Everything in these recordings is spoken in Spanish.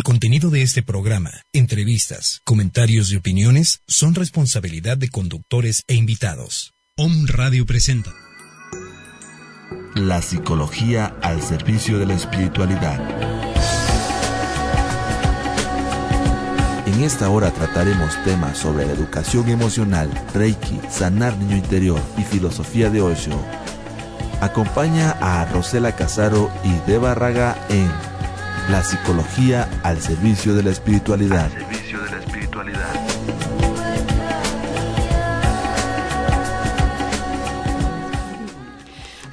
El contenido de este programa, entrevistas, comentarios y opiniones son responsabilidad de conductores e invitados. Om Radio presenta. La psicología al servicio de la espiritualidad. En esta hora trataremos temas sobre educación emocional, Reiki, sanar niño interior y filosofía de Osho. Acompaña a Rosela Casaro y Deva Raga en La psicología al servicio de la espiritualidad.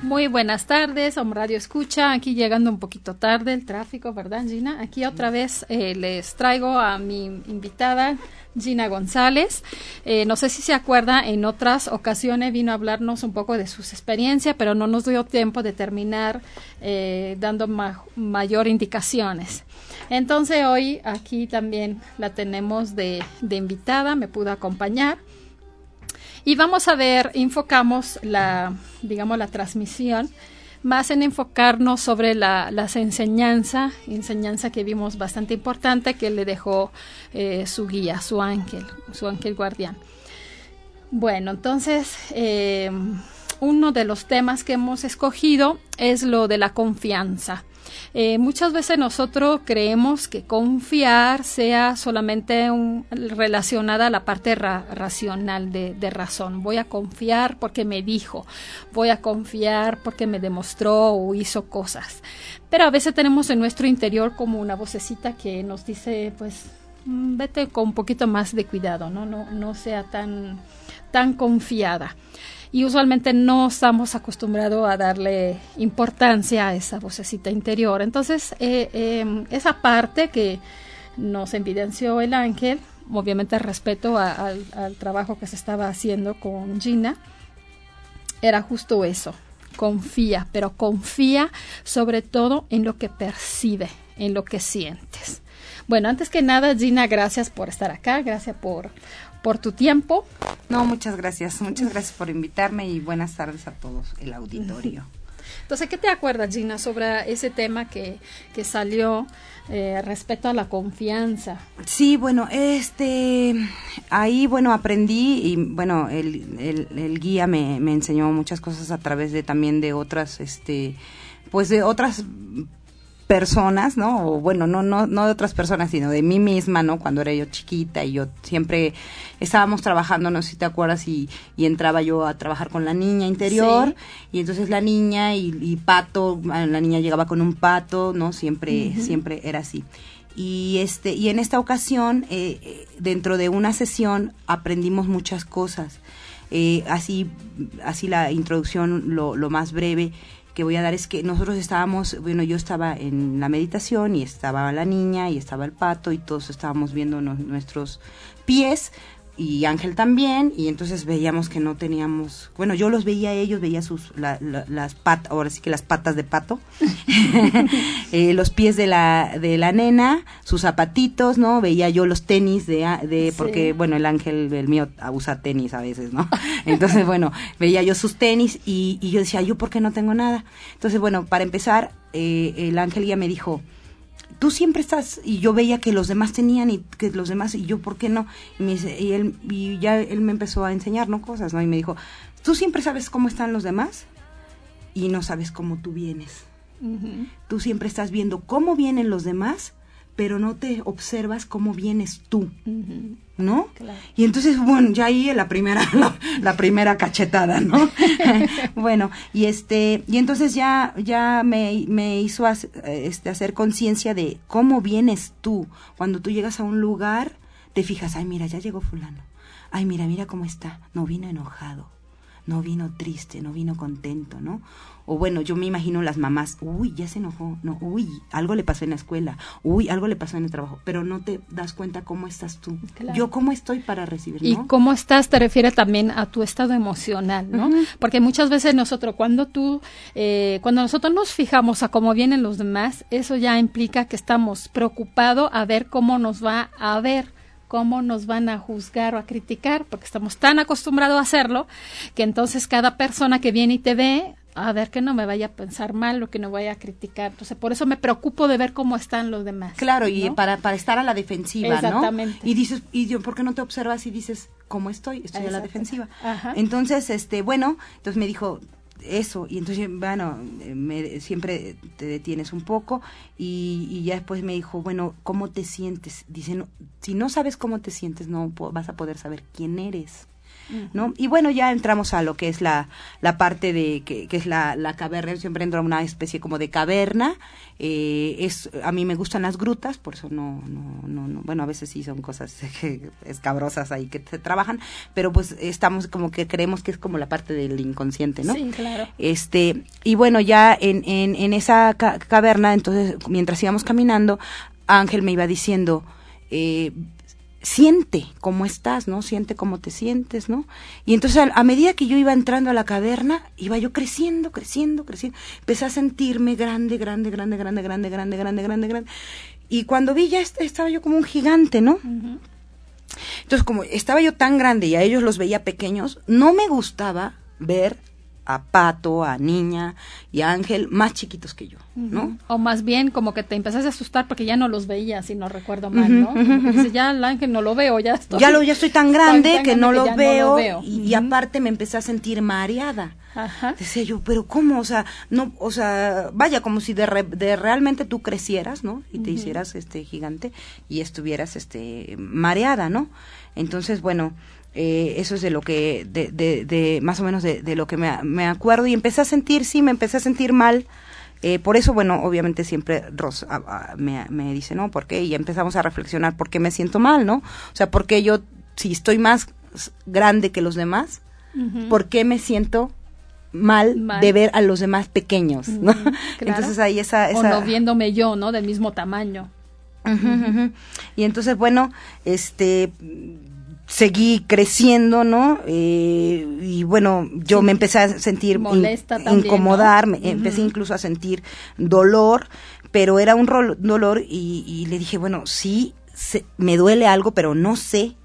Muy buenas tardes, Om Radio Escucha, aquí llegando un poquito tarde el tráfico, ¿verdad Gina? Aquí otra vez eh, les traigo a mi invitada Gina González. Eh, no sé si se acuerda, en otras ocasiones vino a hablarnos un poco de sus experiencias, pero no nos dio tiempo de terminar eh, dando mayor indicaciones. Entonces hoy aquí también la tenemos de, de invitada, me pudo acompañar. Y vamos a ver, enfocamos la, digamos, la transmisión más en enfocarnos sobre la, las enseñanzas, enseñanza que vimos bastante importante que le dejó eh, su guía, su ángel, su ángel guardián. Bueno, entonces, eh, uno de los temas que hemos escogido es lo de la confianza. Eh, muchas veces nosotros creemos que confiar sea solamente relacionada a la parte racional de, de, razón. Voy a confiar porque me dijo, voy a confiar porque me demostró o hizo cosas. Pero a veces tenemos en nuestro interior como una vocecita que nos dice, pues, mm, vete con un poquito más de cuidado, no, no, no sea tan, tan confiada y usualmente no estamos acostumbrados a darle importancia a esa vocecita interior. Entonces, eh, em, esa parte que nos evidenció el ángel, obviamente respeto al, al trabajo que se estaba haciendo con Gina, era justo eso, confía, pero confía sobre todo en lo que percibe, en lo que sientes. Bueno, antes que nada, Gina, gracias por estar acá, gracias por, por tu tiempo. No, muchas gracias. Muchas gracias por invitarme y buenas tardes a todos el auditorio. Entonces, ¿qué te acuerdas, Gina, sobre ese tema que, que salió eh, respecto a la confianza? Sí, bueno, este, ahí, bueno, aprendí y, bueno, el, el, el guía me, me enseñó muchas cosas a través de también de otras, este, pues de otras personas, ¿no? O bueno, no, no, no de otras personas, sino de mí misma, ¿no? Cuando era yo chiquita y yo siempre estábamos trabajando, no sé si te acuerdas, y, y entraba yo a trabajar con la niña interior, y entonces la niña y, pato, la niña llegaba con un pato, ¿no? Siempre, siempre era así. Y este, y en esta ocasión, eh, eh, dentro de una sesión, aprendimos muchas cosas. Eh, así, así la introducción, lo, lo más breve que voy a dar es que nosotros estábamos, bueno, yo estaba en la meditación y estaba la niña y estaba el pato y todos estábamos viendo nuestros pies y Ángel también, y entonces veíamos que no teníamos, bueno, yo los veía ellos, veía sus, las patas, ahora sí que las patas de pato, eh, los pies de la, de la nena, sus zapatitos, ¿no? Veía yo los tenis de, de porque, bueno, el Ángel, el mío, usa tenis a veces, ¿no? Entonces, bueno, veía yo sus tenis y, y yo decía, ¿yo por qué no tengo nada? Entonces, bueno, para empezar, eh, el Ángel ya me dijo, tú siempre estás y yo veía que los demás tenían y que los demás y yo por qué no y, me y él y ya él me empezó a enseñar no cosas no y me dijo tú siempre sabes cómo están los demás y no sabes cómo tú vienes. Tú siempre estás viendo cómo vienen los demás pero no te observas cómo vienes tú, ¿no? Y entonces, bueno, ya ahí la primera, la, primera cachetada, ¿no? bueno, y este, y entonces ya, ya me, me hizo este, hacer conciencia de cómo vienes tú. Cuando tú llegas a un lugar, te fijas, ay, mira, ya llegó fulano. Ay, mira, mira cómo está. No vino enojado no vino triste, no vino contento, ¿no? O bueno, yo me imagino las mamás, uy, ya se enojó, no, uy, algo le pasó en la escuela, uy, algo le pasó en el trabajo, pero no te das cuenta cómo estás tú. Yo cómo estoy para recibir, Y cómo estás te refiere también a tu estado emocional, ¿no? Porque muchas veces nosotros, cuando tú, eh, cuando nosotros nos fijamos a cómo vienen los demás, eso ya implica que estamos preocupados a ver cómo nos va a ver cómo nos van a juzgar o a criticar, porque estamos tan acostumbrados a hacerlo, que entonces cada persona que viene y te ve a ver que no me vaya a pensar mal o que no vaya a criticar. Entonces, por eso me preocupo de ver cómo están los demás. Claro, y para, para estar a la defensiva, Exactamente. ¿no? Y dices, y yo, ¿por qué no te observas y dices, ¿cómo estoy? Estoy a la defensiva. Entonces, este, bueno, entonces me dijo, eso y entonces bueno me, siempre te detienes un poco y, y, ya después me dijo bueno cómo te sientes dice si no sabes cómo te sientes no vas a poder saber quién eres ¿no? Y bueno, ya entramos a lo que es la, la parte de, que, que es la, la caverna, yo siempre entro a una especie como de caverna, eh, es, a mí me gustan las grutas, por eso no, no, no, no, bueno, a veces sí son cosas escabrosas ahí que se trabajan, pero pues estamos como que creemos que es como la parte del inconsciente, ¿no? Sí, claro. Este, y bueno, ya en, en, en esa caverna, entonces, mientras íbamos caminando, Ángel me iba diciendo, eh, siente cómo estás, ¿no? Siente cómo te sientes, ¿no? Y entonces a, medida que yo iba entrando a la caverna, iba yo creciendo, creciendo, creciendo. Empecé a sentirme grande, grande, grande, grande, grande, grande, grande, grande, grande. Y cuando vi ya estaba yo como un gigante, ¿no? Entonces, como estaba yo tan grande y a ellos los veía pequeños, no me gustaba ver a Pato, a Niña y a Ángel más chiquitos que yo, ¿no? O más bien como que te empezaste a asustar porque ya no los veías, si no recuerdo mal, ¿no? ya el Ángel no lo veo, ya estoy. Ya, lo, ya estoy tan grande que, no, lo veo, Y, aparte me empecé a sentir mareada. Ajá. Decía yo, pero ¿cómo? O sea, no, o sea, vaya, como si de, de realmente tú crecieras, ¿no? Y te hicieras este gigante y estuvieras este mareada, ¿no? Entonces, bueno, eh, eso es de lo que, de, de, más o menos de, lo que me, acuerdo y empecé a sentir, sí, me empecé a sentir mal. Eh, por eso, bueno, obviamente siempre Ros me, me, dice, ¿no? ¿Por qué? Y empezamos a reflexionar, ¿por qué me siento mal, no? O sea, ¿por qué yo, si estoy más grande que los demás, ¿por qué me siento mal, de ver a los demás pequeños, ¿no? Entonces ahí esa, esa... O no viéndome yo, ¿no? Del mismo tamaño. Y entonces, bueno, este seguí creciendo, ¿no? Eh, y bueno, yo me empecé a sentir Molesta incomodar, empecé incluso a sentir dolor, pero era un dolor y, le dije, bueno, sí, me duele algo, pero no sé.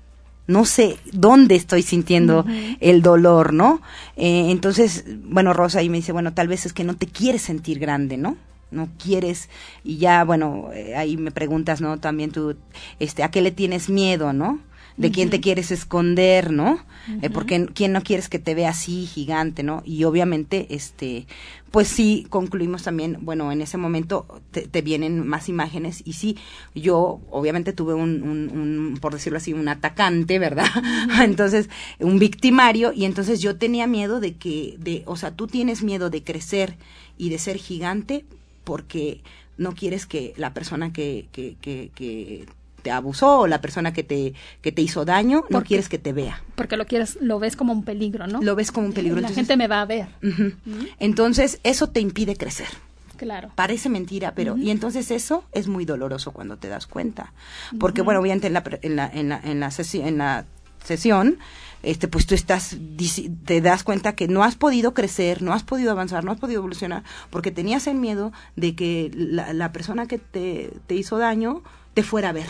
No sé dónde estoy sintiendo el dolor, ¿no? Eh, entonces, bueno, Rosa ahí me dice, bueno, tal vez es que no te quieres sentir grande, ¿no? no quieres y ya bueno eh, ahí me preguntas no también tú este a qué le tienes miedo no de quién te quieres esconder, ¿no? Eh, porque quién no quieres que te vea así gigante, ¿no? Y obviamente, este, pues sí, concluimos también, bueno, en ese momento te, vienen más imágenes y sí, yo obviamente tuve un, un, por decirlo así, un atacante, ¿verdad? entonces, un victimario y entonces yo tenía miedo de que, de, o sea, tú tienes miedo de crecer y de ser gigante porque no quieres que la persona que, que, que, que te abusó o la persona que te, que te hizo daño, no quieres que te vea. Porque lo quieres, lo ves como un peligro, ¿no? Lo ves como un peligro. La gente me va a ver. Entonces, eso te impide crecer. Claro. Parece mentira, pero y entonces eso es muy doloroso cuando te das cuenta, porque bueno, obviamente en la en la en la, en la, sesión, en la sesión este pues tú estás te das cuenta que no has podido crecer, no has podido avanzar, no has podido evolucionar porque tenías el miedo de que la, la persona que te, te hizo daño te fuera a ver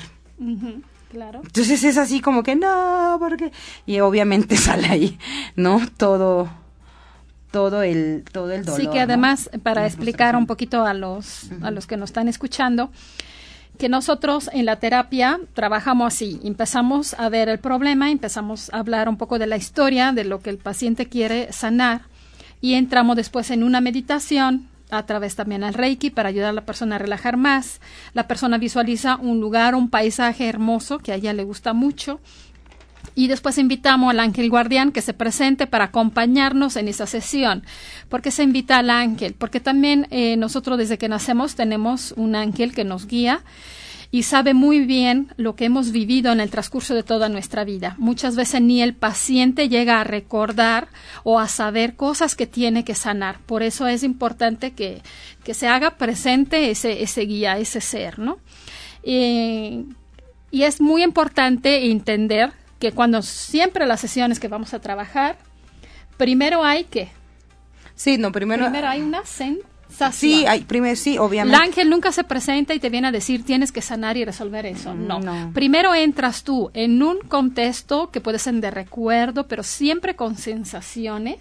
claro. Entonces es así como que no, porque y obviamente sale ahí, ¿no? Todo todo el todo el dolor. Sí, que además para explicar un poquito a los a los que nos están escuchando que nosotros en la terapia trabajamos así, empezamos a ver el problema, empezamos a hablar un poco de la historia, de lo que el paciente quiere sanar y entramos después en una meditación a través también al Reiki para ayudar a la persona a relajar más. La persona visualiza un lugar, un paisaje hermoso que a ella le gusta mucho. Y después invitamos al ángel guardián que se presente para acompañarnos en esa sesión. ¿Por qué se invita al ángel? Porque también eh, nosotros desde que nacemos tenemos un ángel que nos guía y sabe muy bien lo que hemos vivido en el transcurso de toda nuestra vida. Muchas veces ni el paciente llega a recordar o a saber cosas que tiene que sanar. Por eso es importante que, que se haga presente ese, ese guía, ese ser, ¿no? y es muy importante entender que cuando siempre las sesiones que vamos a trabajar, primero hay que... Sí, no, primero... Primero hay una Sí, hay, primero, sí, obviamente. El ángel nunca se presenta y te viene a decir tienes que sanar y resolver eso. No. no. Primero entras tú en un contexto que puede ser de recuerdo, pero siempre con sensaciones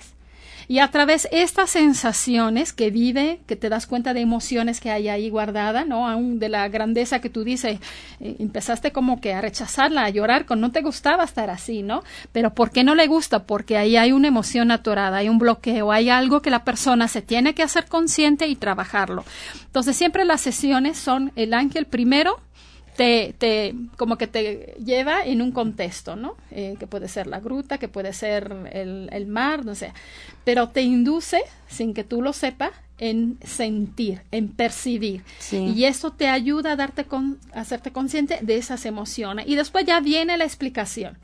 y a través de estas sensaciones que vive, que te das cuenta de emociones que hay ahí guardada, ¿no? Aún de la grandeza que tú dices, eh, empezaste como que a rechazarla, a llorar, con no te gustaba estar así, ¿no? Pero ¿por qué no le gusta? Porque ahí hay una emoción atorada, hay un bloqueo, hay algo que la persona se tiene que hacer consciente y trabajarlo. Entonces siempre las sesiones son el ángel primero, te, te, como que te lleva en un contexto, ¿no? Eh, que puede ser la gruta, que puede ser el, el, mar, no sé, pero te induce, sin que tú lo sepas, en sentir, en percibir. Y eso te ayuda a darte con, a hacerte consciente de esas emociones. Y después ya viene la explicación.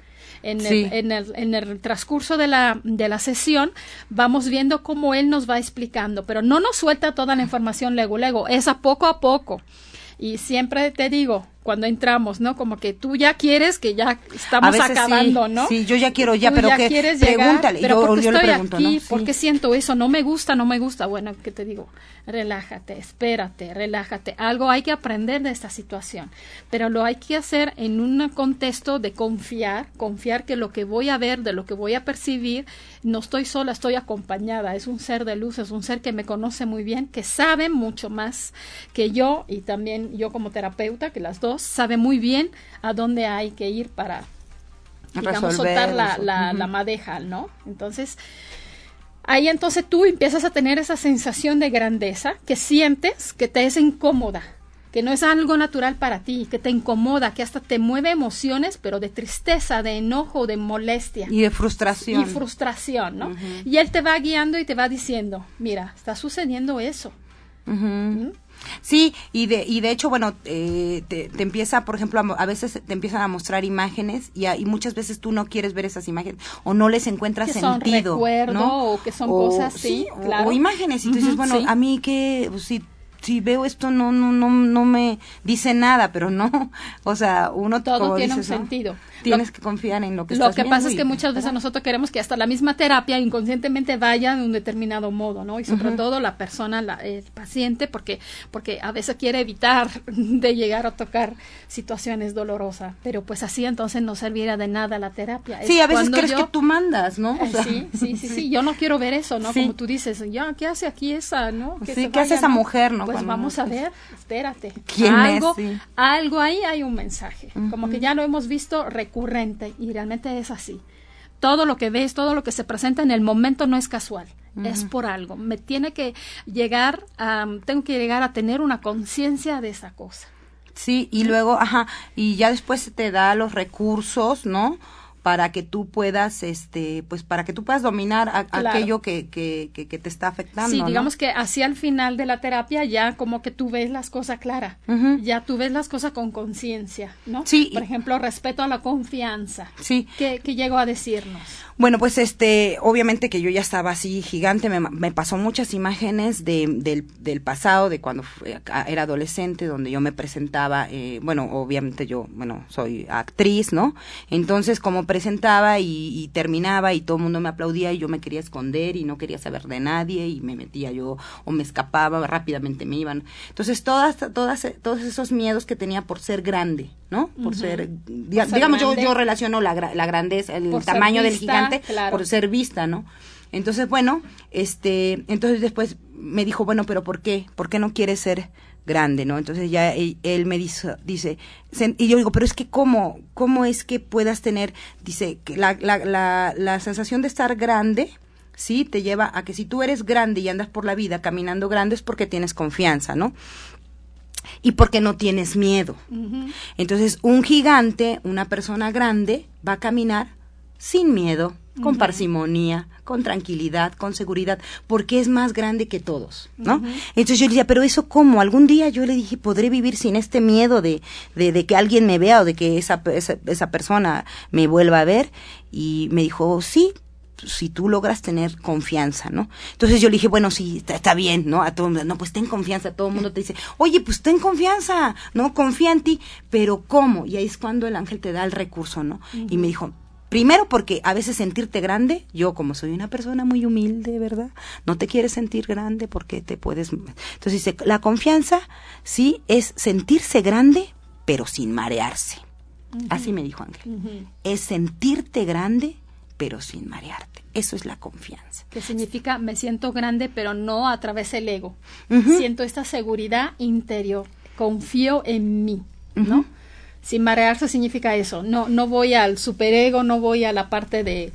En, el, en, el, en el transcurso de la, de la sesión vamos viendo cómo él nos va explicando, pero no nos suelta toda la información luego, luego, es a poco a poco. Y siempre te digo, cuando entramos, ¿no? Como que tú ya quieres que ya estamos acabando, ¿no? Sí, yo ya quiero ya, pero ya que quieres pregúntale, pero yo, porque yo estoy le pregunto, aquí, ¿no? ¿por Sí. siento eso? No me gusta, no me gusta. Bueno, ¿qué te digo? Relájate, espérate, relájate. Algo hay que aprender de esta situación, pero lo hay que hacer en un contexto de confiar, confiar que lo que voy a ver, de lo que voy a percibir, no estoy sola, estoy acompañada. Es un ser de luz, es un ser que me conoce muy bien, que sabe mucho más que yo y también yo como terapeuta, que las dos, sabe muy bien a dónde hay que ir para, digamos, soltar la, la, la madeja, ¿no? Entonces, ahí entonces tú empiezas a tener esa sensación de grandeza que sientes que te es incómoda, que no es algo natural para ti, que te incomoda, que hasta te mueve emociones, pero de tristeza, de enojo, de molestia Y de frustración. y frustración, ¿no? Y él te va guiando y te va diciendo, mira, está sucediendo eso. ¿Mm? Sí, y de, y de hecho, bueno, eh, te, te empieza, por ejemplo, a, a veces te empiezan a mostrar imágenes y, a- y muchas veces tú no quieres ver esas imágenes o no les encuentras Que son sentido. recuerdo ¿no? o que son cosas, sí, o- claro. O, imágenes y tú dices, bueno, sí. a mí que, pues, si, si veo esto no, no, no, no me dice nada, pero no, o sea, uno Todo tiene un dices, ¿no? sentido. Tienes Lo- que confiar en lo que Lo estás que viendo pasa es que muchas veces ¿verdad? nosotros queremos que hasta la misma terapia inconscientemente vaya de un determinado modo, ¿no? Y sobre todo la persona, la- el paciente, porque, porque a veces quiere evitar de llegar a tocar situaciones dolorosas, pero pues así entonces no serviría de nada la terapia. Sí, Es a veces crees yo- que tú mandas, ¿no? O sea, sí, sí, sí, sí, yo no quiero ver eso, ¿no? Sí. Como tú dices, ya, ¿qué hace aquí esa, no? Que Sí, ¿qué hace esa mujer, no? Pues Cuando vamos a ver, espérate. ¿Quién es? algo, Sí. algo ahí hay un mensaje, como que ya lo hemos visto recurrente y realmente es así. Todo lo que ves, todo lo que se presenta en el momento no es casual, es por algo. Me tiene que llegar a, tengo que llegar a tener una conciencia de esa cosa. Sí, y luego, ajá, y ya después se te da los recursos, ¿no? Para que tú puedas, este, pues para que tú puedas dominar a- Claro. aquello que, que, que, que te está afectando. Sí, ¿no? digamos que hacia el final de la terapia ya como que tú ves las cosas claras, ya tú ves las cosas con conciencia, ¿no? Sí. Por ejemplo, respeto a la confianza. Sí. ¿Qué, qué llegó a decirnos? Bueno, pues este, obviamente que yo ya estaba así gigante, me, me pasó muchas imágenes de, del, del pasado, de cuando fue- a- era adolescente, donde yo me presentaba, eh, bueno, obviamente yo, bueno, soy actriz, ¿no? Entonces, como presentaba y, y terminaba y todo el mundo me aplaudía y yo me quería esconder y no quería saber de nadie y me metía yo o me escapaba, rápidamente me iban. Entonces, todas, todas, todos esos miedos que tenía por ser grande, ¿no? Por ser, diga- ser digamos, yo, yo relaciono la, la grandeza, el Por tamaño del gigante claro. por ser vista, ¿no? Entonces, bueno, este, entonces después me dijo, bueno, pero ¿por qué? ¿Por qué no quieres ser grande, no? Entonces ya él, él me dice, dice, y yo digo, pero es que cómo, cómo es que puedas tener, dice, que la, la, la, la sensación de estar grande, sí, te lleva a que si tú eres grande y andas por la vida caminando grande es porque tienes confianza, ¿no? Y porque no tienes miedo. Entonces, un gigante, una persona grande, va a caminar sin miedo, con parsimonia, con tranquilidad, con seguridad, porque es más grande que todos, ¿no? Entonces yo le decía, pero eso cómo, algún día yo le dije, podré vivir sin este miedo de, de, de que alguien me vea o de que esa, esa, esa persona me vuelva a ver, y me dijo, sí, si tú logras tener confianza, ¿no? Entonces yo le dije, bueno, sí, está, bien, ¿no? A todo el mundo, no, pues ten confianza, todo el mundo te dice, oye, pues ten confianza, ¿no? Confía en ti, pero ¿cómo? Y ahí es cuando el ángel te da el recurso, ¿no? Y me dijo, primero porque a veces sentirte grande, yo como soy una persona muy humilde, ¿verdad? No te quieres sentir grande porque te puedes... Entonces dice, la confianza, sí, es sentirse grande, pero sin marearse. Así me dijo Ángel. Es sentirte grande, pero sin marearte. Eso es la confianza. Que significa me siento grande, pero no a través del ego. Siento esta seguridad interior. Confío en mí, ¿no? Sin marearse significa eso. No, no voy al superego, no voy a la parte de,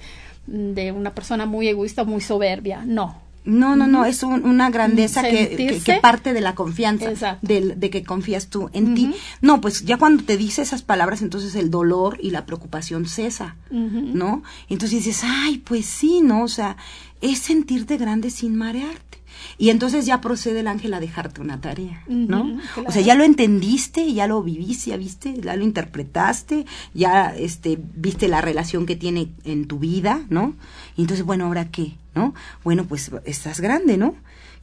de una persona muy egoísta, muy soberbia. No, no, no, no, es una grandeza que, que, parte de la confianza, de, de, que confías tú en ti. No, pues ya cuando te dice esas palabras, entonces el dolor y la preocupación cesa, ¿no? Entonces dices, ay, pues sí, ¿no? O sea, es sentirte grande sin marearte. Y entonces ya procede el ángel a dejarte una tarea, ¿no? O sea, ya lo entendiste, ya lo viviste, ya viste, ya lo interpretaste, ya este viste la relación que tiene en tu vida, ¿no? Y entonces, bueno, ¿ahora qué? ¿No? Bueno, pues estás grande, ¿no?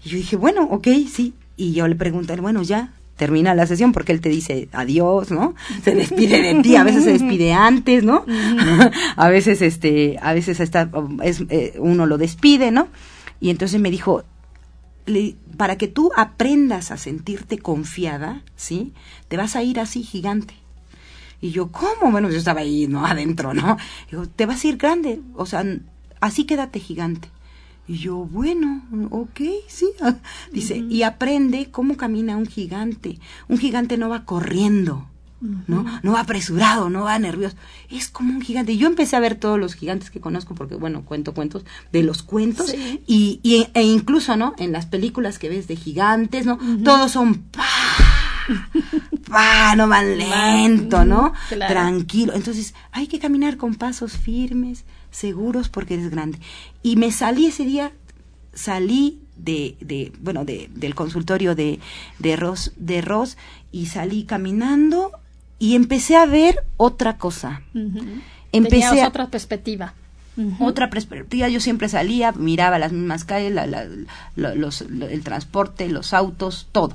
Y yo dije, bueno, ok, sí. Y yo le pregunté, bueno, ya, termina la sesión porque él te dice adiós, ¿no? Se despide de ti, a veces se despide antes, ¿no? a veces este, a veces está, es, eh, uno lo despide, ¿no? Y entonces me dijo, para que tú aprendas a sentirte confiada, ¿sí? Te vas a ir así gigante. Y yo, ¿cómo? Bueno, yo estaba ahí, ¿no? Adentro, ¿no? Digo, te vas a ir grande, o sea, así quédate gigante. Y yo, bueno, ok, sí. Dice, y aprende cómo camina un gigante. Un gigante no va corriendo, ¿no? No va apresurado, no va nervioso. Es como un gigante. Yo empecé a ver todos los gigantes que conozco, porque, bueno, cuento cuentos de los cuentos, y, y, e incluso, ¿no? En las películas que ves de gigantes, ¿no? Todos son ¡pah! ¡pah! No van lento, ¿no? Tranquilo. Entonces, hay que caminar con pasos firmes, seguros, porque eres grande. Y me salí ese día, salí de, de bueno, de, del consultorio de, de Ross, de Ross, y salí caminando y empecé a ver otra cosa. Empecé otra perspectiva. Otra perspectiva, yo siempre salía, miraba las mismas calles, los, el transporte, los autos, todo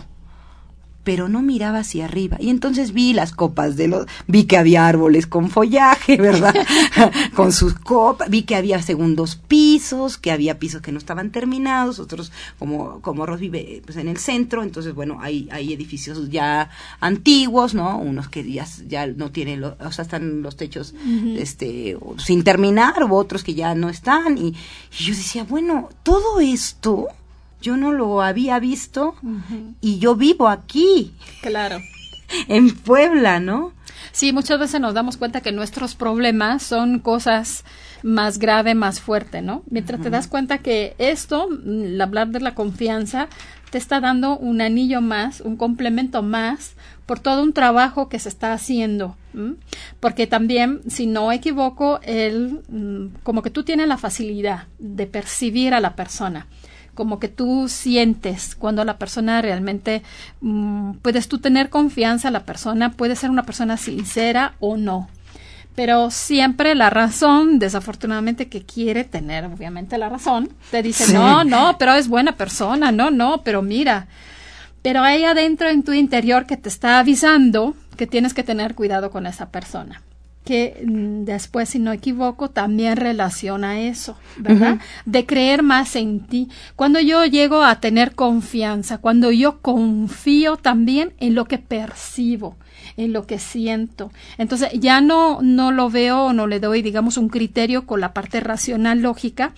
pero no miraba hacia arriba. Y entonces vi las copas de los, vi que había árboles con follaje, ¿verdad? con sus copas, vi que había segundos pisos, que había pisos que no estaban terminados, otros como, como Ross vive pues, en el centro, entonces bueno, hay, hay edificios ya antiguos, ¿no? Unos que ya, ya no tienen, o sea, están los techos, este, sin terminar, u otros que ya no están, y, y yo decía, bueno, todo esto, yo no lo había visto y yo vivo aquí. Claro. en Puebla, ¿no? Sí, muchas veces nos damos cuenta que nuestros problemas son cosas más grave, más fuerte, ¿no? Mientras te das cuenta que esto, el hablar de la confianza, te está dando un anillo más, un complemento más por todo un trabajo que se está haciendo. Porque también, si no equivoco, él, mm, como que tú tienes la facilidad de percibir a la persona como que tú sientes cuando la persona realmente mm, puedes tú tener confianza, la persona puede ser una persona sincera o no. Pero siempre la razón, desafortunadamente, que quiere tener, obviamente, la razón, te dice, no, no, pero es buena persona, no, no, pero mira. Pero hay adentro en tu interior que te está avisando que tienes que tener cuidado con esa persona que mm, después, si no equivoco, también relaciona eso, ¿verdad? De creer más en ti. Cuando yo llego a tener confianza, cuando yo confío también en lo que percibo, en lo que siento. Entonces, ya no, no lo veo o no le doy, digamos, un criterio con la parte racional lógica,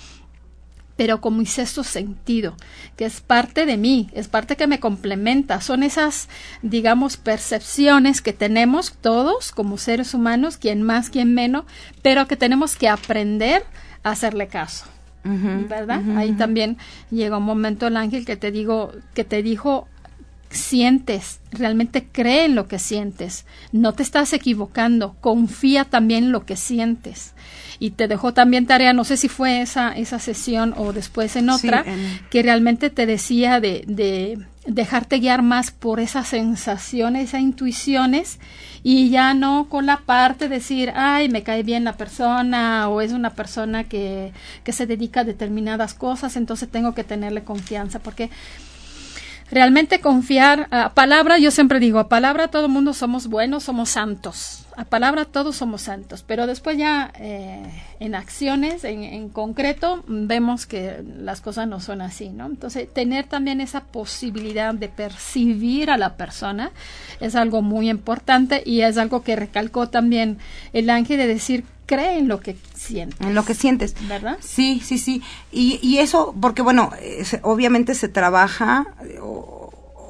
pero con mi sexto sentido, que es parte de mí, es parte que me complementa, son esas, digamos, percepciones que tenemos todos como seres humanos, quien más, quien menos, pero que tenemos que aprender a hacerle caso. ¿Verdad? Ahí también llega un momento el ángel que te digo, que te dijo sientes, realmente cree en lo que sientes, no te estás equivocando, confía también en lo que sientes. Y te dejó también tarea, no sé si fue esa, esa sesión o después en otra, que realmente te decía de, de dejarte guiar más por esas sensaciones, esas intuiciones y ya no con la parte de decir, ay, me cae bien la persona o es una persona que, que se dedica a determinadas cosas, entonces tengo que tenerle confianza porque realmente confiar a palabra, yo siempre digo, a palabra todo el mundo somos buenos, somos santos. A palabra todos somos santos, pero después ya eh, en acciones, en, en, concreto, vemos que las cosas no son así, ¿no? Entonces, tener también esa posibilidad de percibir a la persona es algo muy importante y es algo que recalcó también el ángel de decir cree en lo que sientes. En lo que sientes. ¿Verdad? Sí, sí, sí. Y, y eso, porque bueno, obviamente se trabaja, o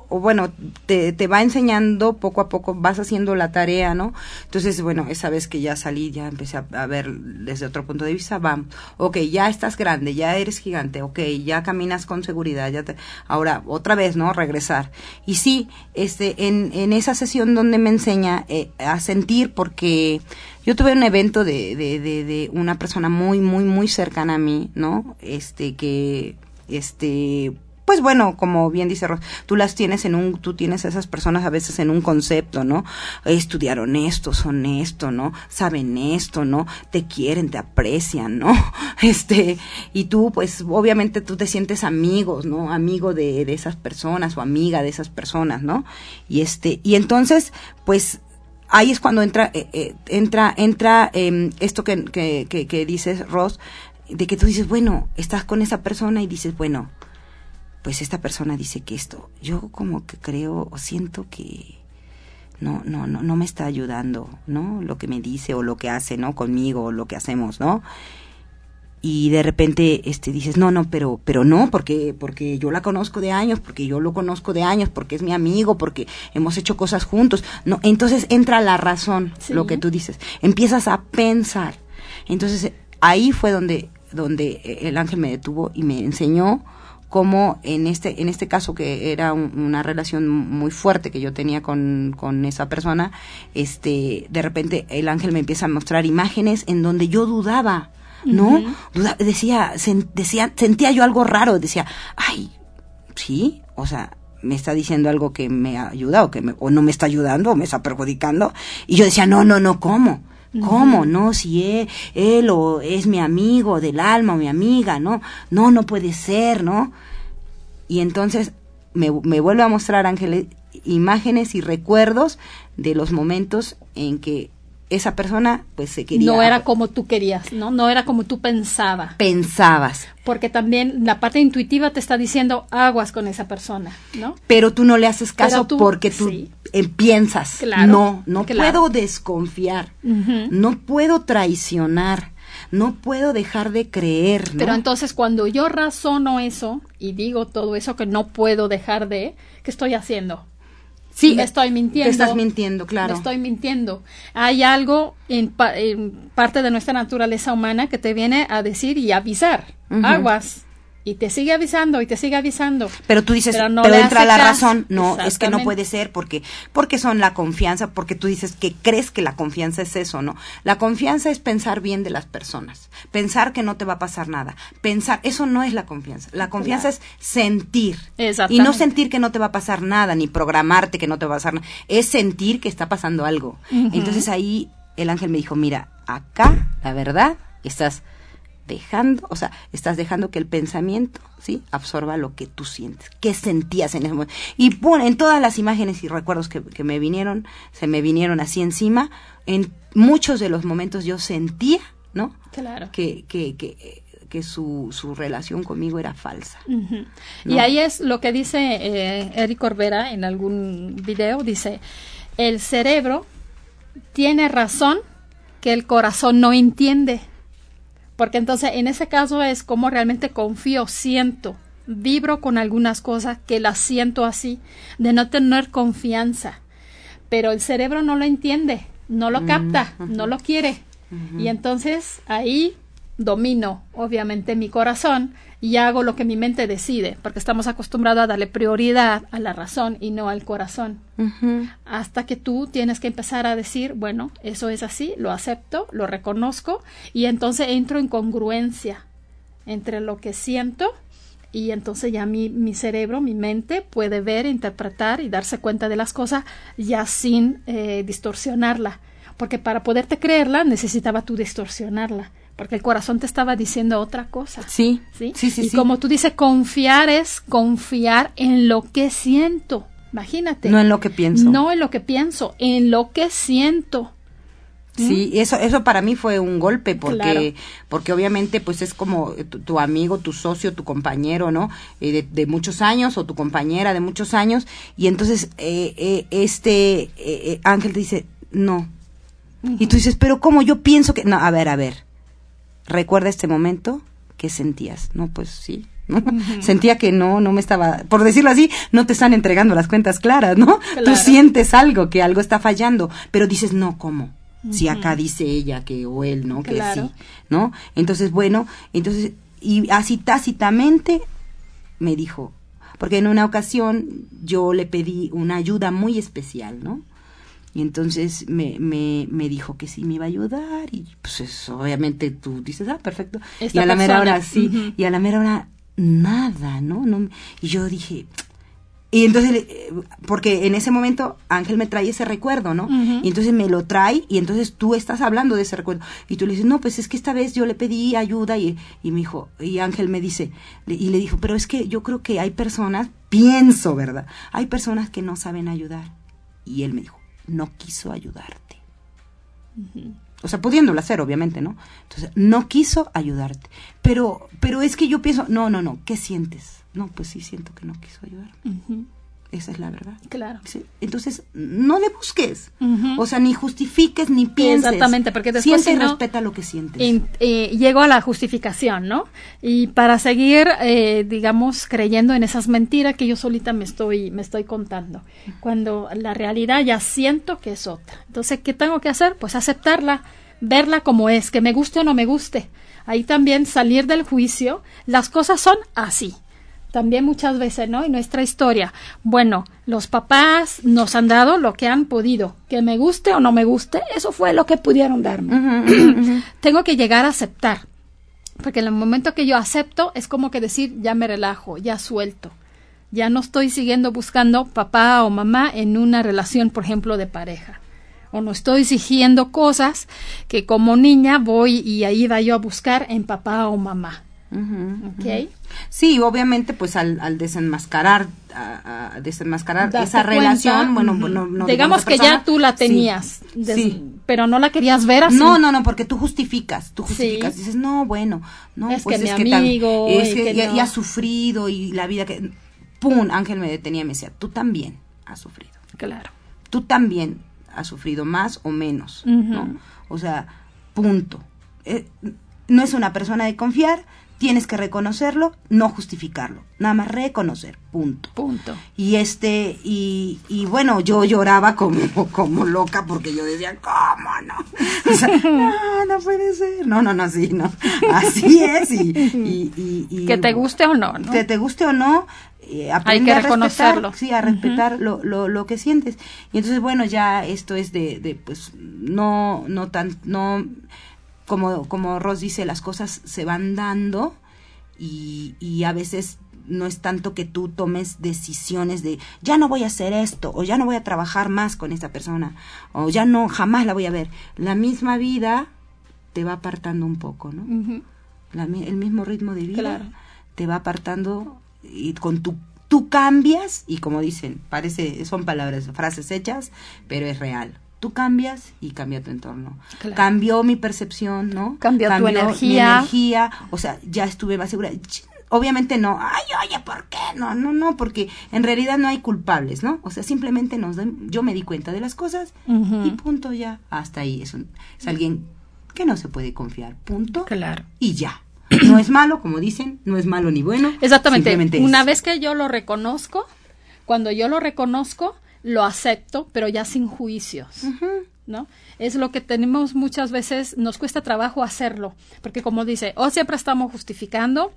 bueno, te, te, va enseñando poco a poco, vas haciendo la tarea, ¿no? Entonces, bueno, esa vez que ya salí, ya empecé a, ver desde otro punto de vista, vamos, ok, ya estás grande, ya eres gigante, ok, ya caminas con seguridad, ya te, ahora otra vez, ¿no? Regresar. Y sí, este, en, en esa sesión donde me enseña eh, a sentir, porque yo tuve un evento de, de, de, de una persona muy, muy, muy cercana a mí, ¿no? Este, que, este, pues bueno, como bien dice Ros, tú las tienes en un, tú tienes a esas personas a veces en un concepto, ¿no? Estudiaron esto, son esto, ¿no? Saben esto, ¿no? Te quieren, te aprecian, ¿no? Este, y tú, pues, obviamente tú te sientes amigos, ¿no? Amigo de, de esas personas o amiga de esas personas, ¿no? Y este, y entonces, pues, ahí es cuando entra, eh, eh, entra, entra eh, esto que, que, que, que dices, Ross, de que tú dices, bueno, estás con esa persona y dices, bueno, pues esta persona dice que esto, yo como que creo o siento que no, no, no, no me está ayudando, ¿no? Lo que me dice o lo que hace, ¿no? Conmigo, o lo que hacemos, ¿no? Y de repente este dices, no, no, pero, pero no, porque, porque yo la conozco de años, porque yo lo conozco de años, porque es mi amigo, porque hemos hecho cosas juntos. No, entonces entra la razón, sí. lo que tú dices. Empiezas a pensar. Entonces ahí fue donde, donde el ángel me detuvo y me enseñó como en este en este caso que era un, una relación muy fuerte que yo tenía con, con esa persona este de repente el ángel me empieza a mostrar imágenes en donde yo dudaba no uh -huh. Duda, decía sen, decía sentía yo algo raro decía ay sí o sea me está diciendo algo que me ayuda o que me, o no me está ayudando o me está perjudicando y yo decía no no no cómo ¿Cómo? No, si él, él, o es mi amigo del alma o mi amiga, ¿no? No, no puede ser, ¿no? Y entonces me, me vuelve a mostrar Ángeles imágenes y recuerdos de los momentos en que esa persona pues se quería no era como tú querías no no era como tú pensabas pensabas porque también la parte intuitiva te está diciendo aguas con esa persona no pero tú no le haces caso tú, porque tú sí. Piensas claro, no no claro. puedo desconfiar uh -huh. no puedo traicionar no puedo dejar de creer. ¿no? Pero entonces cuando yo razono eso y digo todo eso que no puedo dejar de, ¿qué estoy haciendo? Sí, me estoy mintiendo. Te estás mintiendo, claro. Me estoy mintiendo. Hay algo en, pa en, parte de nuestra naturaleza humana que te viene a decir y avisar. Uh -huh. Aguas. Y te sigue avisando y te sigue avisando. Pero tú dices, pero, no pero entra la razón. No, es que no puede ser porque, porque son la confianza, porque tú dices que crees que la confianza es eso, ¿no? La confianza es pensar bien de las personas, pensar que no te va a pasar nada, pensar, eso no es la confianza. La confianza claro. es sentir. Y no sentir que no te va a pasar nada, ni programarte que no te va a pasar nada. Es sentir que está pasando algo. Uh -huh. Entonces ahí el ángel me dijo, mira, acá, la verdad, estás dejando, o sea, estás dejando que el pensamiento, ¿sí? Absorba lo que tú sientes, qué sentías en ese momento. Y pon, en todas las imágenes y recuerdos que, que, me vinieron, se me vinieron así encima, en muchos de los momentos yo sentía, ¿no? Claro. Que, que, que, que su, su relación conmigo era falsa. Uh -huh. ¿no? Y ahí es lo que dice eh, Eric Corbera en algún video, dice, el cerebro tiene razón que el corazón no entiende porque entonces en ese caso es como realmente confío, siento, vibro con algunas cosas que las siento así, de no tener confianza. Pero el cerebro no lo entiende, no lo capta, uh -huh. no lo quiere. Uh -huh. Y entonces ahí domino, obviamente, mi corazón y hago lo que mi mente decide, porque estamos acostumbrados a darle prioridad a la razón y no al corazón. Hasta que tú tienes que empezar a decir, bueno, eso es así, lo acepto, lo reconozco y entonces entro en congruencia entre lo que siento y entonces ya mi, mi cerebro, mi mente puede ver, interpretar y darse cuenta de las cosas ya sin eh, distorsionarla. Porque para poderte creerla necesitaba tú distorsionarla porque el corazón te estaba diciendo otra cosa. Sí, sí, sí, sí. y como tú dices, confiar es confiar en lo que siento. Imagínate. No en lo que pienso. No en lo que pienso, en lo que siento. Sí, eso, eso para mí fue un golpe porque, porque obviamente pues es como tu, amigo, tu socio, tu compañero, ¿no? Eh, de, muchos años o tu compañera de muchos años y entonces eh, eh, este Ángel te dice no y tú dices pero cómo yo pienso que no a ver a ver recuerda este momento qué sentías no pues sí ¿no? Sentía que no, no me estaba, por decirlo así, no te están entregando las cuentas claras, ¿no? Tú sientes algo, que algo está fallando, pero dices, no, ¿cómo? si acá dice ella que o él, ¿no? Que sí, ¿no? Entonces, bueno, entonces, y así tácitamente me dijo, porque en una ocasión yo le pedí una ayuda muy especial, ¿no? Y entonces me, me, me dijo que sí me iba a ayudar y pues eso, obviamente tú dices, ah, perfecto. y a la mera hora sí, y a la mera hora nada, ¿no? no y yo dije, y entonces, porque en ese momento Ángel me trae ese recuerdo, ¿no? Y entonces me lo trae y entonces tú estás hablando de ese recuerdo. Y tú le dices, no, pues es que esta vez yo le pedí ayuda y, y me dijo, y Ángel me dice, y le dijo, pero es que yo creo que hay personas, pienso, ¿verdad? Hay personas que no saben ayudar. Y él me dijo, no quiso ayudarte. O sea, pudiéndolo hacer, obviamente, ¿no? Entonces, no quiso ayudarte. Pero, pero es que yo pienso, no, no, no, ¿qué sientes? no, pues sí siento que no quiso ayudarme. Esa es la verdad. Claro. Entonces, no le busques. O sea, ni justifiques, ni pienses. Exactamente, porque después Siente y respeta lo que sientes. Eh, llego a la justificación, ¿no? Y para seguir, eh, digamos, creyendo en esas mentiras que yo solita me estoy, me estoy contando. Cuando la realidad ya siento que es otra. Entonces, ¿qué tengo que hacer? Pues aceptarla, verla como es, que me guste o no me guste. Ahí también salir del juicio. Las cosas son así también muchas veces, ¿no? En nuestra historia. Bueno, los papás nos han dado lo que han podido. Que me guste o no me guste, eso fue lo que pudieron darme. Tengo que llegar a aceptar. Porque en el momento que yo acepto, es como que decir, ya me relajo, ya suelto. Ya no estoy siguiendo buscando papá o mamá en una relación, por ejemplo, de pareja. O no estoy exigiendo cosas que como niña voy y ahí va yo a buscar en papá o mamá. Sí, obviamente, pues al, desenmascarar, a, desenmascarar esa relación, bueno, no, digamos que ya tú la tenías, pero no la querías ver así. No, no, no, porque tú justificas, tú justificas, dices, no, bueno, no, es pues que mi amigo, es que, ya, ha sufrido y la vida que, pum, Ángel me detenía y me decía, tú también has sufrido. Claro. Tú también has sufrido más o menos, ¿no? O sea, punto. Eh, no es una persona de confiar, tienes que reconocerlo, no justificarlo, nada más reconocer, punto. Punto. Y este, y, y bueno, yo lloraba como, como loca porque yo decía, ¿cómo no? no, no puede ser. No, no, no, sí, no. Así es. Y, y, que te guste o no, ¿no? Que te guste o no, eh, hay que reconocerlo. sí, a respetar lo, lo, lo, que sientes. Y entonces, bueno, ya esto es de, de pues, no, no tan, no como, como Ross dice, las cosas se van dando y, y a veces no es tanto que tú tomes decisiones de ya no voy a hacer esto o ya no voy a trabajar más con esta persona o ya no jamás la voy a ver. La misma vida te va apartando un poco, ¿no? el mismo ritmo de vida te va apartando y con tu tú cambias y como dicen, parece son palabras, frases hechas, pero es real tú cambias y cambia tu entorno. Cambió mi percepción, ¿no? Cambió, tu energía. energía, o sea, ya estuve más segura. Obviamente no, ay, oye, ¿por qué? No, no, no, porque en realidad no hay culpables, ¿no? O sea, simplemente nos yo me di cuenta de las cosas y punto ya, hasta ahí. Es, es alguien que no se puede confiar, punto. Claro. Y ya. No es malo, como dicen, no es malo ni bueno. Exactamente. Una vez que yo lo reconozco, cuando yo lo reconozco, lo acepto, pero ya sin juicios. ¿No? Es lo que tenemos muchas veces, nos cuesta trabajo hacerlo, porque como dice, o siempre estamos justificando,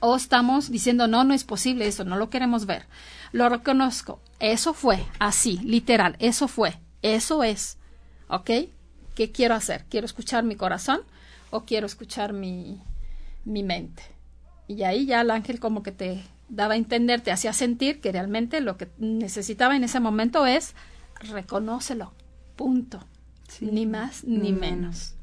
o estamos diciendo, no, no es posible eso, no lo queremos ver. Lo reconozco, eso fue, así, literal, eso fue, eso es, ¿ok? ¿Qué quiero hacer? ¿Quiero escuchar mi corazón o quiero escuchar mi, mi mente? Y ahí ya el ángel como que te daba a entender, te hacía sentir que realmente lo que necesitaba en ese momento es reconócelo, punto. Ni más ni, menos.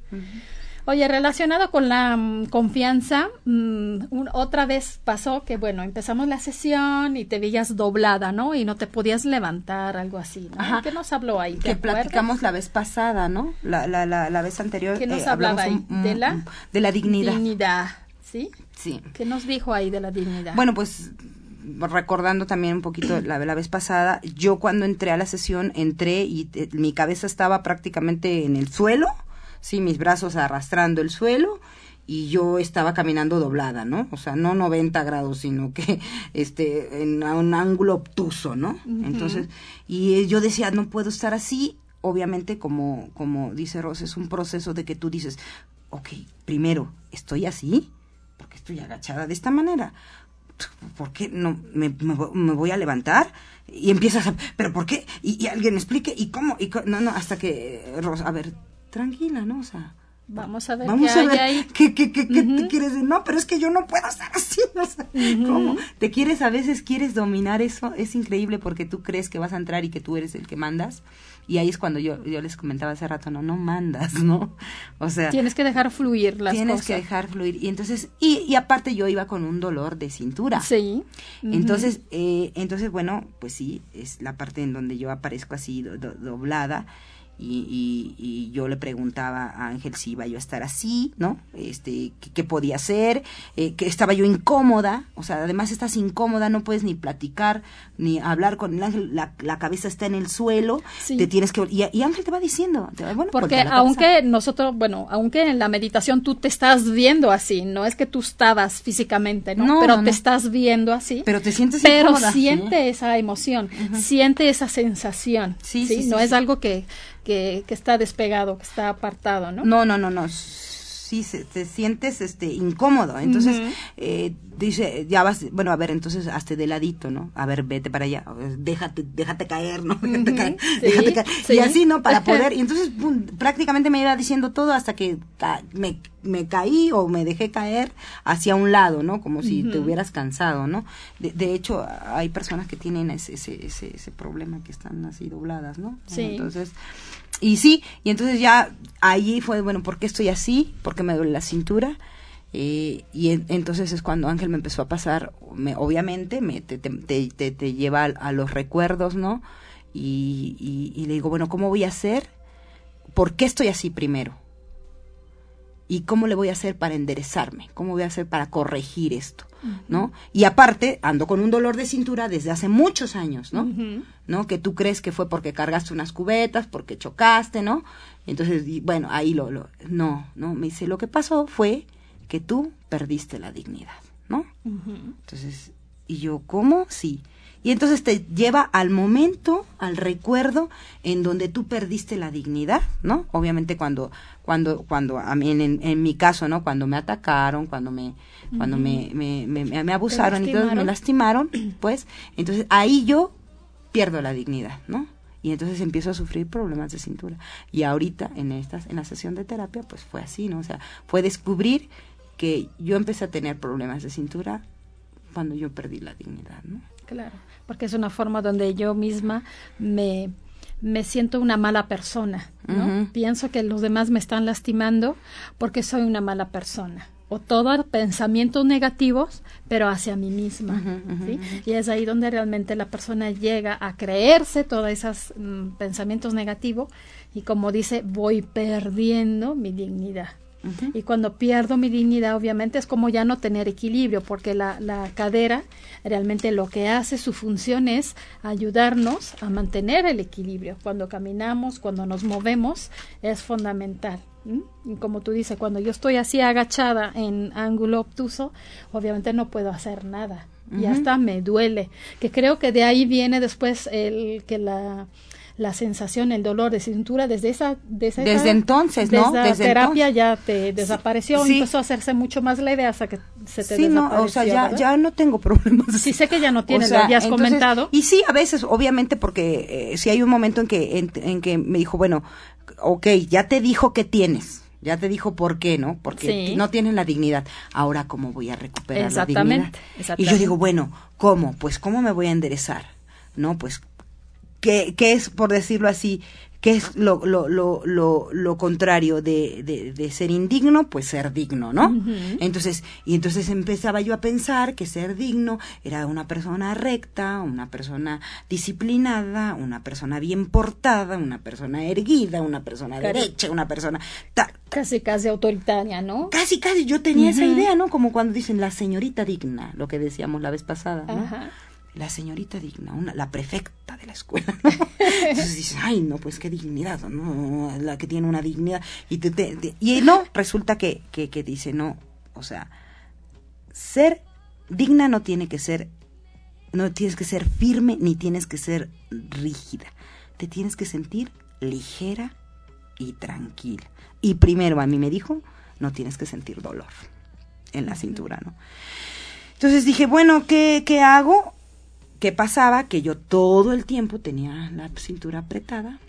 Oye, relacionado con la mm, confianza, mm, otra vez pasó que, bueno, empezamos la sesión y te veías doblada, ¿no? Y no te podías levantar, algo así, ¿no? Ajá. ¿Qué nos habló ahí? Que platicamos la vez pasada, ¿no? La, la, la, la vez anterior. ¿Qué nos eh, hablaba ahí? ¿De la? De la dignidad. Dignidad, ¿sí? Sí. ¿Qué nos dijo ahí de la dignidad? Bueno, pues recordando también un poquito la, la vez pasada, yo cuando entré a la sesión, entré y eh, mi cabeza estaba prácticamente en el suelo sí, mis brazos arrastrando el suelo y yo estaba caminando doblada, ¿no? O sea, no 90 grados, sino que este en un ángulo obtuso, ¿no? Entonces, y yo decía, no puedo estar así, obviamente como como dice Rosa, es un proceso de que tú dices, ok, primero, estoy así, porque estoy agachada de esta manera. ¿Por qué no me, voy a levantar? Y empiezas a, ¿pero por qué? Y, alguien explique, ¿y cómo? Y, no, no, hasta que, Rosa, a ver, tranquila, ¿no? O sea, Vamos a ver Vamos qué a ver ahí. ¿Qué, qué, qué, te quieres decir? No, pero es que yo no puedo estar así. ¿Cómo? Te quieres, a veces quieres dominar eso. Es increíble porque tú crees que vas a entrar y que tú eres el que mandas. Y ahí es cuando yo, yo les comentaba hace rato, no, no mandas, ¿no? O sea. Tienes que dejar fluir las tienes cosas. Tienes que dejar fluir. Y entonces, y, y aparte yo iba con un dolor de cintura. Sí. Entonces, eh, entonces, bueno, pues sí, es la parte en donde yo aparezco así doblada y, y, yo le preguntaba a Ángel si iba yo a estar así, ¿no? Este, qué, podía hacer, eh, que estaba yo incómoda, o sea, además estás incómoda, no puedes ni platicar, ni hablar con el Ángel, la, la cabeza está en el suelo, te tienes que... Y, Ángel te va diciendo, bueno, porque aunque nosotros, bueno, aunque en la meditación tú te estás viendo así, no es que tú estabas físicamente, ¿no? pero te estás viendo así. Pero te sientes Pero siente esa emoción, siente esa sensación, sí, ¿sí? no es algo que que, que está despegado, que está apartado, ¿no? No, no, no, no sí se, te sientes este incómodo. Entonces eh, dice ya vas bueno a ver entonces hazte de ladito no a ver vete para allá. Déjate déjate caer no déjate caer. y así no para poder y entonces prácticamente me iba diciendo todo hasta que me, me caí o me dejé caer hacia un lado no como si te hubieras cansado no de, de, hecho hay personas que tienen ese, ese ese ese problema que están así dobladas no sí. Entonces y sí, y entonces ya allí fue, bueno, ¿por qué estoy así? Porque me duele la cintura. Eh, y entonces es cuando Ángel me empezó a pasar, me, obviamente, me, te, te, te, lleva a, los recuerdos, ¿no? Y, y, le digo, bueno, ¿cómo voy a hacer? ¿Por qué estoy así primero? ¿Y cómo le voy a hacer para enderezarme? ¿Cómo voy a hacer para corregir esto? ¿No? Y aparte, ando con un dolor de cintura desde hace muchos años, ¿no? ¿No? Que tú crees que fue porque cargaste unas cubetas, porque chocaste, ¿no? Entonces, bueno, ahí lo, lo, no, ¿no? Me dice, lo que pasó fue que tú perdiste la dignidad, ¿no? Entonces, y yo, ¿cómo? Sí. Y entonces te lleva al momento, al recuerdo en donde tú perdiste la dignidad, ¿no? Obviamente cuando, cuando, cuando, a mí, en, en, mi caso, ¿no? Cuando me atacaron, cuando me, cuando me, me, me, abusaron y todo, me lastimaron, pues, entonces ahí yo pierdo la dignidad, ¿no? y entonces empiezo a sufrir problemas de cintura. Y ahorita en estas en la sesión de terapia pues fue así, ¿no? O sea, fue descubrir que yo empecé a tener problemas de cintura cuando yo perdí la dignidad, ¿no? Claro, porque es una forma donde yo misma me, me siento una mala persona, ¿no? Pienso que los demás me están lastimando porque soy una mala persona. O todos pensamientos negativos, pero hacia mí misma. ¿sí? Y es ahí donde realmente la persona llega a creerse todos esos mm, pensamientos negativos y como dice, voy perdiendo mi dignidad. Y cuando pierdo mi dignidad, obviamente es como ya no tener equilibrio, porque la, la cadera realmente lo que hace, su función es ayudarnos a mantener el equilibrio. Cuando caminamos, cuando nos movemos, es fundamental. Y como tú dices, cuando yo estoy así agachada en ángulo obtuso, obviamente no puedo hacer nada. Y hasta me duele. Que creo que de ahí viene después el que la la sensación, el dolor de cintura desde esa... Desde, desde entonces, ¿no? Desde, la terapia ya te desapareció, empezó a hacerse mucho más leve hasta que se te sí, desapareció. no, o sea, ya, ya no tengo problemas. Sí, sé que ya no tienes, lo habías comentado. Y sí, a veces, obviamente, porque eh, si hay un momento en que, en, que me dijo, bueno, ok, ya te dijo que tienes ya te dijo por qué, ¿no? Porque no tienen la dignidad. Ahora, ¿cómo voy a recuperar la dignidad? Exactamente. Y yo digo, bueno, ¿cómo? Pues, ¿cómo me voy a enderezar? ¿No? Pues, ¿qué, qué es, por decirlo así, ¿Qué es lo, lo, lo, lo, lo contrario de, de, de, ser indigno? Pues ser digno, ¿no? Entonces, y entonces empezaba yo a pensar que ser digno era una persona recta, una persona disciplinada, una persona bien portada, una persona erguida, una persona derecha, una persona... Casi, casi autoritaria, ¿no? Casi, casi, yo tenía esa idea, ¿no? Como cuando dicen la señorita digna, lo que decíamos la vez pasada, ¿no? La señorita digna, una, la prefecta de la escuela. Entonces dices, ay, no, pues qué dignidad, ¿no? La que tiene una dignidad. Y, te, y no, resulta que, que, que dice, no, o sea, ser digna no tiene que ser, no tienes que ser firme ni tienes que ser rígida. Te tienes que sentir ligera y tranquila. Y primero a mí me dijo, no tienes que sentir dolor en la cintura, ¿no? Entonces dije, bueno, ¿qué, qué hago? ¿Qué pasaba? Que yo todo el tiempo tenía la cintura apretada.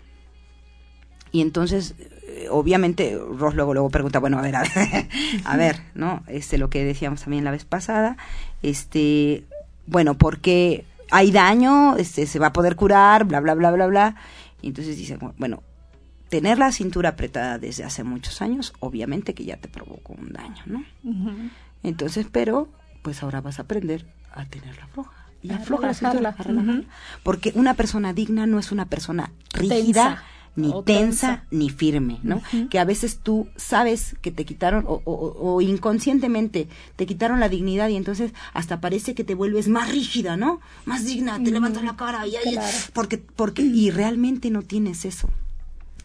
Y entonces, eh, obviamente, Ross luego, luego pregunta, bueno, a ver, a ver, a ver, ¿no? Este, lo que decíamos también la vez pasada, este, bueno, porque hay daño, este, se va a poder curar, bla, bla, bla, bla, bla. Y entonces dice, bueno, tener la cintura apretada desde hace muchos años, obviamente que ya te provocó un daño, ¿no? Entonces, pero, pues ahora vas a aprender a tenerla floja y afloja la Porque una persona digna no es una persona rígida. ni tensa, ni firme, ¿no? Que a veces tú sabes que te quitaron o, inconscientemente te quitaron la dignidad y entonces hasta parece que te vuelves más rígida, ¿no? Más digna, te levantas la cara y ahí, porque porque y realmente no tienes eso.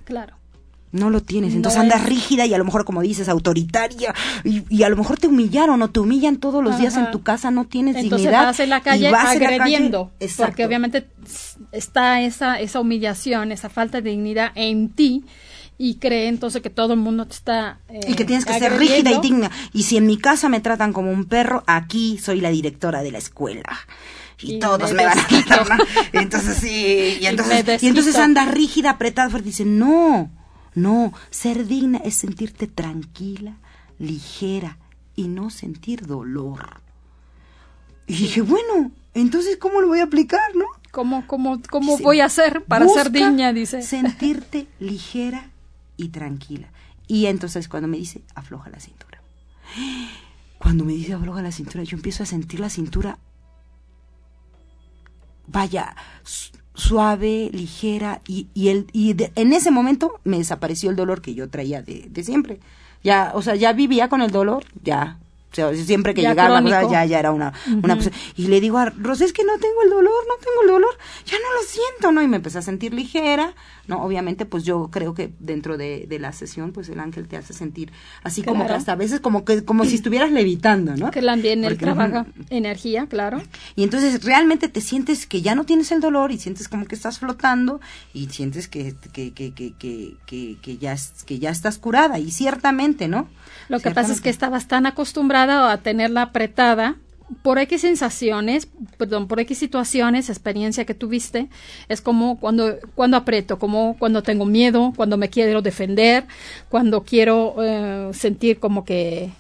Claro no lo tienes. Entonces andas rígida y a lo mejor, como dices, autoritaria. Y, a lo mejor te humillaron o te humillan todos los días en tu casa, no tienes Entonces dignidad. vas en la calle agrediendo. porque obviamente está esa, esa humillación, esa falta de dignidad en ti y cree entonces que todo el mundo te está y que tienes que ser rígida y digna y si en mi casa me tratan como un perro aquí soy la directora de la escuela y, todos me, van a tratar entonces sí y entonces y, entonces anda rígida apretada fuerte dice no no, ser digna es sentirte tranquila, ligera y no sentir dolor. Y dije, bueno, entonces, ¿cómo lo voy a aplicar, no? ¿Cómo, cómo, cómo voy a hacer para ser digna? Dice. Sentirte ligera y tranquila. Y entonces cuando me dice, afloja la cintura. Cuando me dice afloja la cintura, yo empiezo a sentir la cintura, vaya, suave, ligera y, y, el, y en ese momento me desapareció el dolor que yo traía de, de siempre. Ya, o sea, ya vivía con el dolor, ya, o sea, siempre que llegaba, ya, ya era una, una Y le digo a Rosé, es que no tengo el dolor, no tengo el dolor, ya no lo siento, ¿no? Y me empecé a sentir ligera, ¿no? Obviamente, pues yo creo que dentro de, de la sesión, pues el ángel te hace sentir así como que hasta a veces como que, como si estuvieras levitando, ¿no? Que también él trabaja energía, claro. Y entonces realmente te sientes que ya no tienes el dolor y sientes como que estás flotando y sientes que, que, que, que, que, que, ya, que ya estás curada y ciertamente, ¿no? Lo que pasa es que estabas tan acostumbrada a tenerla apretada por X sensaciones, perdón, por X situaciones, experiencia que tuviste, es como cuando, cuando aprieto, como cuando tengo miedo, cuando me quiero defender, cuando quiero eh, sentir como que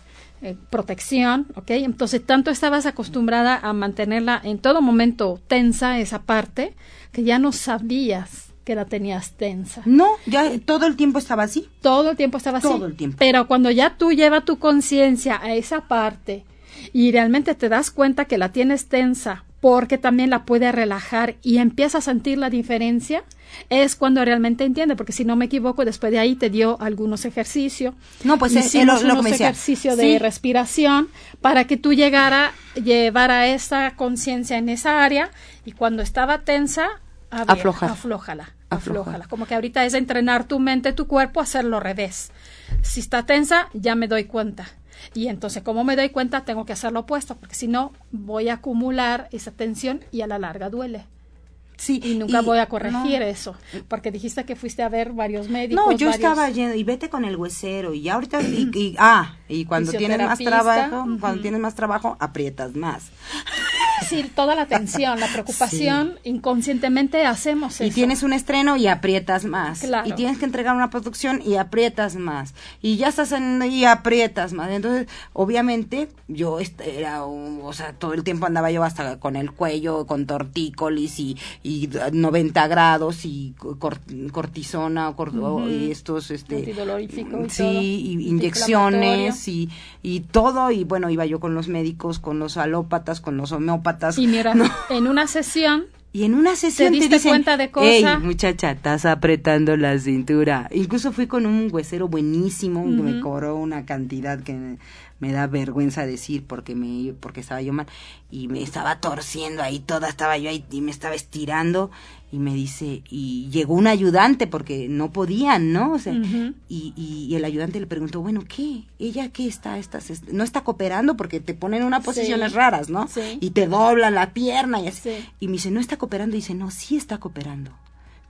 eh, protección, ¿ok? Entonces, tanto estabas acostumbrada a mantenerla en todo momento tensa, esa parte, que ya no sabías que la tenías tensa. No, ya todo el tiempo estaba así. Todo el tiempo estaba así. Todo el tiempo. Pero cuando ya tú llevas tu conciencia a esa parte y realmente te das cuenta que la tienes tensa porque también la puede relajar y empiezas a sentir la diferencia, es cuando realmente entiende, porque si no me equivoco, después de ahí te dio algunos ejercicios. No, pues hicimos lo, unos ejercicios de respiración para que tú llegara, llevara esa conciencia en esa área y cuando estaba tensa, aflójala. Aflójala. Como que ahorita es entrenar tu mente, tu cuerpo a hacerlo al revés. Si está tensa, ya me doy cuenta. Y entonces, como me doy cuenta, tengo que hacer lo opuesto, porque si no, voy a acumular esa tensión y a la larga duele. Sí, y nunca voy a corregir eso, porque dijiste que fuiste a ver varios médicos. No, yo varios... estaba yendo y vete con el huesero y ahorita y, y ah, y cuando tienes más trabajo, uh -huh. cuando tienes más trabajo aprietas más. Sí, toda la tensión, la preocupación, sí. inconscientemente hacemos eso. Y tienes un estreno y aprietas más. Claro. Y tienes que entregar una producción y aprietas más. Y ya estás en y aprietas más. Entonces, obviamente, yo era, o sea, todo el tiempo andaba yo hasta con el cuello, con tortícolis y, y 90 grados y cort, cortisona cort, uh -huh. y estos, este, y sí, y inyecciones y, y todo. Y bueno, iba yo con los médicos, con los alópatas, con los homeópatas. Y mira, no. en una sesión y en una sesión te, diste te dicen, cuenta de cosas. Hey, muchacha, estás apretando la cintura. Incluso fui con un huesero buenísimo uh -huh. me cobró una cantidad que me, da vergüenza decir porque me porque estaba yo mal y me estaba torciendo ahí toda, estaba yo ahí y me estaba estirando y me dice y llegó un ayudante porque no podían, ¿no? O sea, uh -huh. y, y, y, el ayudante le preguntó, bueno, ¿qué? ¿Ella qué está? Estás, no está cooperando porque te ponen en unas posiciones sí. raras, ¿no? Sí. Y te doblan la pierna y así. Sí. Y me dice, no está cooperando. Y dice, no, sí está cooperando,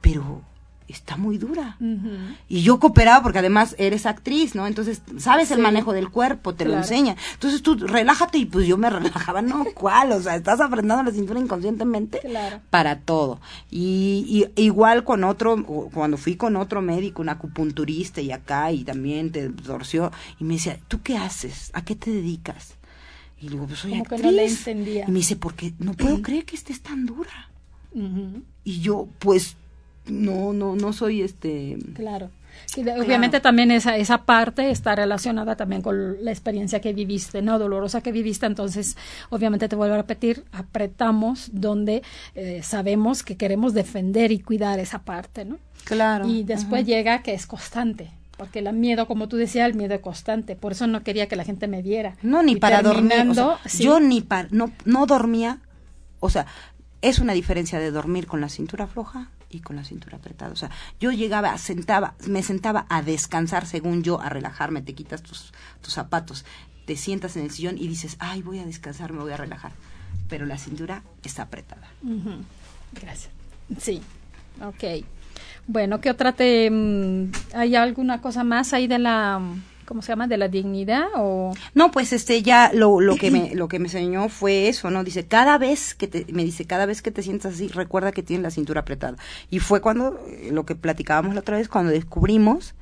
pero está muy dura. Uh -huh. Y yo cooperaba porque además eres actriz, ¿no? Entonces, sabes sí. el manejo del cuerpo, te claro. lo enseña. Entonces tú relájate y pues yo me relajaba, no, ¿cuál? O sea, estás apretando la cintura inconscientemente claro. para todo. Y, y, igual con otro, cuando fui con otro médico, un acupunturista y acá y también te torció y me decía, ¿tú qué haces? ¿A qué te dedicas? Y le digo, pues soy Como actriz. Que no le entendía. Y me dice, porque no puedo creer que estés tan dura. Uh -huh. Y yo, pues no, no, no soy este. Claro. De, obviamente claro. también esa, esa parte está relacionada también con la experiencia que viviste, ¿no? Dolorosa que viviste, entonces obviamente te vuelvo a repetir, apretamos donde eh, sabemos que queremos defender y cuidar esa parte, ¿no? Claro. Y después Ajá. llega que es constante, porque el miedo, como tú decías, el miedo es constante, por eso no quería que la gente me viera. No, ni y para dormir. O sea, sí. Yo ni para, no, no dormía, o sea, es una diferencia de dormir con la cintura floja y con la cintura apretada. O sea, yo llegaba, sentaba, me sentaba a descansar, según yo, a relajarme, te quitas tus, tus zapatos, te sientas en el sillón y dices, ay, voy a descansar, me voy a relajar. Pero la cintura está apretada. Gracias. Sí, ok. Bueno, ¿qué otra te... Mm, ¿Hay alguna cosa más ahí de la... ¿cómo se llama? de la dignidad o no pues este ya lo, lo que me lo que me enseñó fue eso no dice cada vez que te me dice cada vez que te sientas así recuerda que tienes la cintura apretada y fue cuando eh, lo que platicábamos la otra vez cuando descubrimos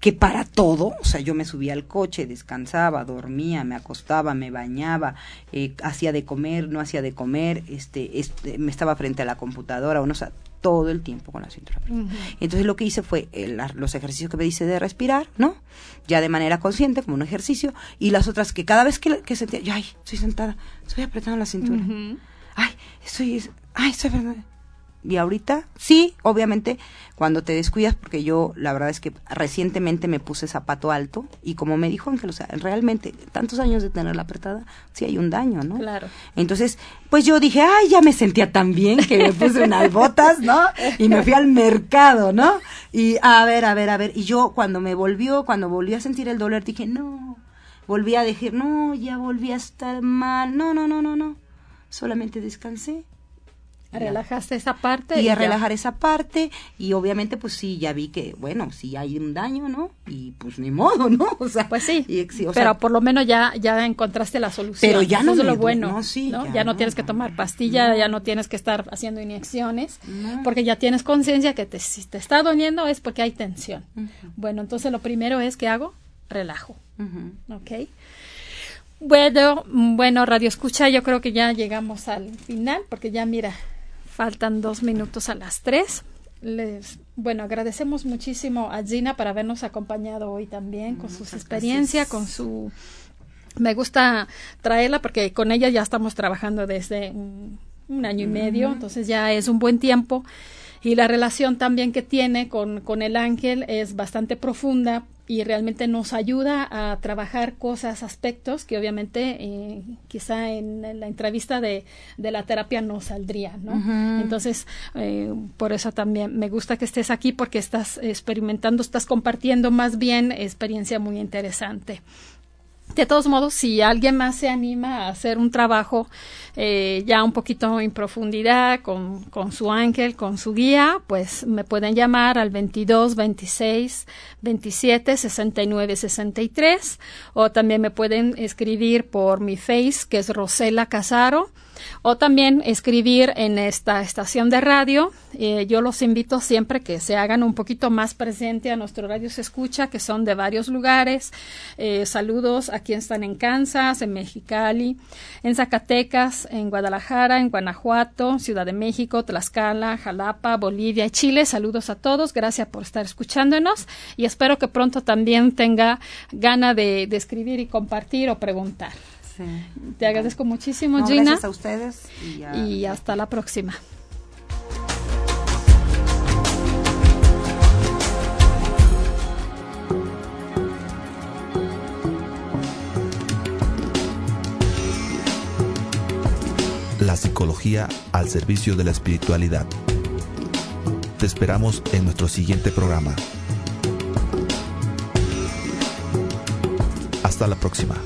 que para todo, o sea, yo me subía al coche, descansaba, dormía, me acostaba, me bañaba, eh, hacía de comer, no hacía de comer, este, este, me estaba frente a la computadora, o no, o sea, todo el tiempo con la cintura. Uh -huh. Entonces lo que hice fue el, los ejercicios que me dice de respirar, ¿no? Ya de manera consciente, como un ejercicio, y las otras que cada vez que, que sentía, ay, estoy sentada, estoy apretando la cintura, uh -huh. ay, estoy, ay, estoy apretando. Y ahorita, sí, obviamente, cuando te descuidas, porque yo la verdad es que recientemente me puse zapato alto y como me dijo Ángel, o sea, realmente, tantos años de tenerla apretada, sí hay un daño, ¿no? Claro. Entonces, pues yo dije, ay, ya me sentía tan bien que me puse unas botas, ¿no? Y me fui al mercado, ¿no? Y a ver, a ver, a ver. Y yo cuando me volvió, cuando volví a sentir el dolor, dije, no, volví a decir, no, ya volví a estar mal, no, no, no, no, no. Solamente descansé relajaste esa parte y, y a relajar esa parte y obviamente pues sí ya vi que bueno sí hay un daño no y pues ni modo no o sea pues sí y, o pero por lo menos ya ya encontraste la solución. Pero ya no me, es lo bueno no, sí, ¿no? ya, ya, no, no tienes que tomar pastilla no. ya no tienes que estar haciendo inyecciones porque ya tienes conciencia que te, si te está doliendo es porque hay tensión. Uh -huh. bueno entonces lo primero es que hago relajo uh -huh. ok bueno, bueno, Radio Escucha, yo creo que ya llegamos al final, porque ya mira, Faltan dos minutos a las tres. Les, bueno, agradecemos muchísimo a Gina por habernos acompañado hoy también con sus experiencias, con su... Me gusta traerla porque con ella ya estamos trabajando desde un, un año y medio, entonces ya es un buen tiempo. Y la relación también que tiene con, con el ángel es bastante profunda y realmente nos ayuda a trabajar cosas, aspectos que obviamente eh, quizá en, en, la entrevista de, de, la terapia no saldría, ¿no? Uh -huh. Entonces, eh, por eso también me gusta que estés aquí porque estás experimentando, estás compartiendo más bien experiencia muy interesante. De todos modos, si alguien más se anima a hacer un trabajo eh, ya un poquito en profundidad con, con, su ángel, con su guía, pues me pueden llamar al 22 26 27 69 63 o también me pueden escribir por mi face que es Rosela Casaro o también escribir en esta estación de radio. Eh, yo los invito siempre que se hagan un poquito más presente a nuestro radio se escucha, que son de varios lugares. Eh, saludos a quienes están en Kansas, en Mexicali, en Zacatecas, en Guadalajara, en Guanajuato, Ciudad de México, Tlaxcala, Jalapa, Bolivia y Chile. Saludos a todos. Gracias por estar escuchándonos y espero que pronto también tenga gana de, de escribir y compartir o preguntar. Te agradezco muchísimo, Gina. Gracias a ustedes. y hasta la próxima. La psicología al servicio de la espiritualidad. Te esperamos en nuestro siguiente programa. Hasta la próxima.